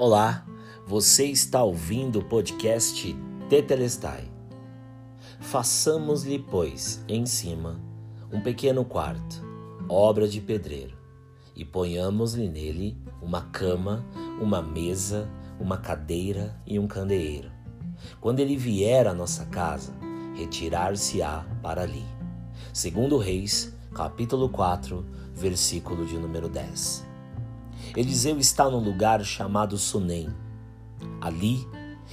Olá, você está ouvindo o podcast Tetelestai. Façamos-lhe, pois, em cima um pequeno quarto, obra de pedreiro, e ponhamos-lhe nele uma cama, uma mesa, uma cadeira e um candeeiro. Quando ele vier à nossa casa, retirar-se-á para ali. Segundo Reis, capítulo 4, versículo de número 10. Eliseu está num lugar chamado Sunem. Ali,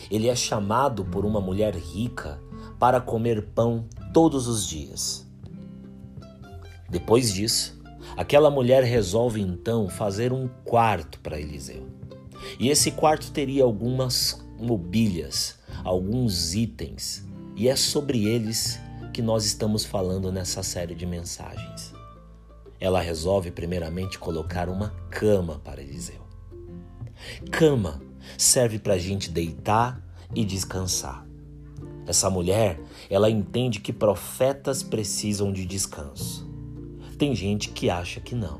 ele é chamado por uma mulher rica para comer pão todos os dias. Depois disso, aquela mulher resolve então fazer um quarto para Eliseu. E esse quarto teria algumas mobílias, alguns itens, e é sobre eles que nós estamos falando nessa série de mensagens ela resolve primeiramente colocar uma cama para Eliseu. Cama serve para a gente deitar e descansar. Essa mulher, ela entende que profetas precisam de descanso. Tem gente que acha que não.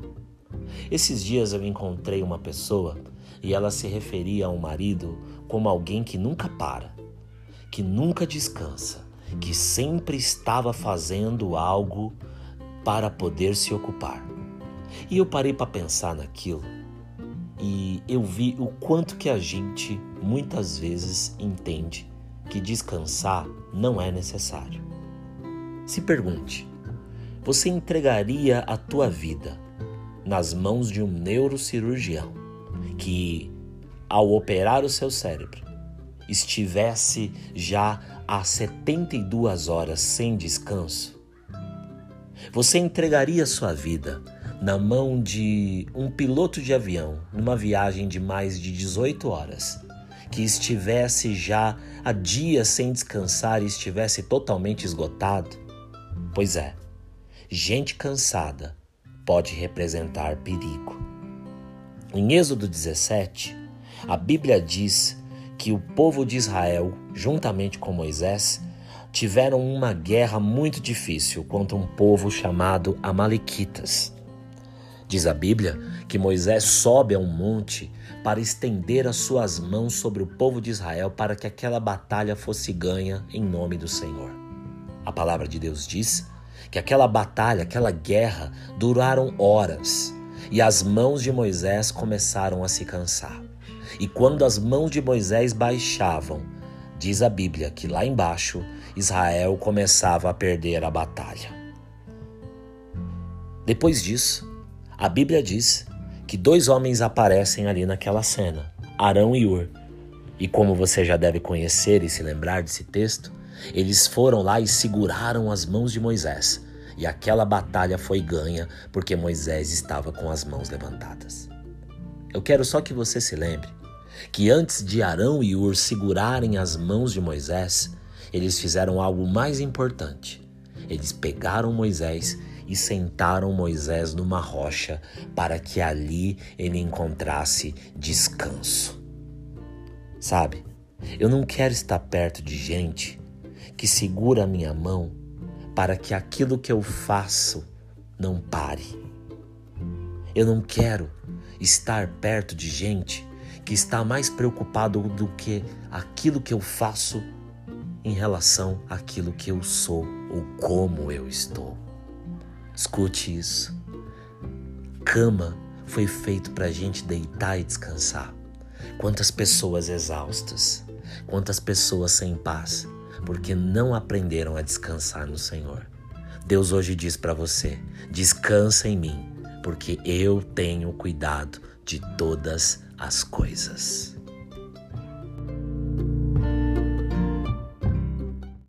Esses dias eu encontrei uma pessoa e ela se referia ao marido como alguém que nunca para, que nunca descansa, que sempre estava fazendo algo para poder se ocupar. E eu parei para pensar naquilo e eu vi o quanto que a gente muitas vezes entende que descansar não é necessário. Se pergunte: você entregaria a tua vida nas mãos de um neurocirurgião que, ao operar o seu cérebro, estivesse já há 72 horas sem descanso? Você entregaria sua vida na mão de um piloto de avião numa viagem de mais de 18 horas, que estivesse já há dias sem descansar e estivesse totalmente esgotado? Pois é, gente cansada pode representar perigo. Em Êxodo 17, a Bíblia diz que o povo de Israel, juntamente com Moisés, tiveram uma guerra muito difícil contra um povo chamado Amalequitas. Diz a Bíblia que Moisés sobe a um monte para estender as suas mãos sobre o povo de Israel para que aquela batalha fosse ganha em nome do Senhor. A palavra de Deus diz que aquela batalha, aquela guerra duraram horas e as mãos de Moisés começaram a se cansar. E quando as mãos de Moisés baixavam, diz a Bíblia que lá embaixo Israel começava a perder a batalha. Depois disso, a Bíblia diz que dois homens aparecem ali naquela cena, Arão e Ur. E como você já deve conhecer e se lembrar desse texto, eles foram lá e seguraram as mãos de Moisés. E aquela batalha foi ganha porque Moisés estava com as mãos levantadas. Eu quero só que você se lembre que antes de Arão e Ur segurarem as mãos de Moisés, eles fizeram algo mais importante. Eles pegaram Moisés e sentaram Moisés numa rocha para que ali ele encontrasse descanso. Sabe, eu não quero estar perto de gente que segura a minha mão para que aquilo que eu faço não pare. Eu não quero estar perto de gente que está mais preocupado do que aquilo que eu faço em relação àquilo que eu sou ou como eu estou. Escute isso. Cama foi feito para a gente deitar e descansar. Quantas pessoas exaustas, quantas pessoas sem paz, porque não aprenderam a descansar no Senhor. Deus hoje diz para você: descansa em mim, porque eu tenho cuidado de todas as coisas.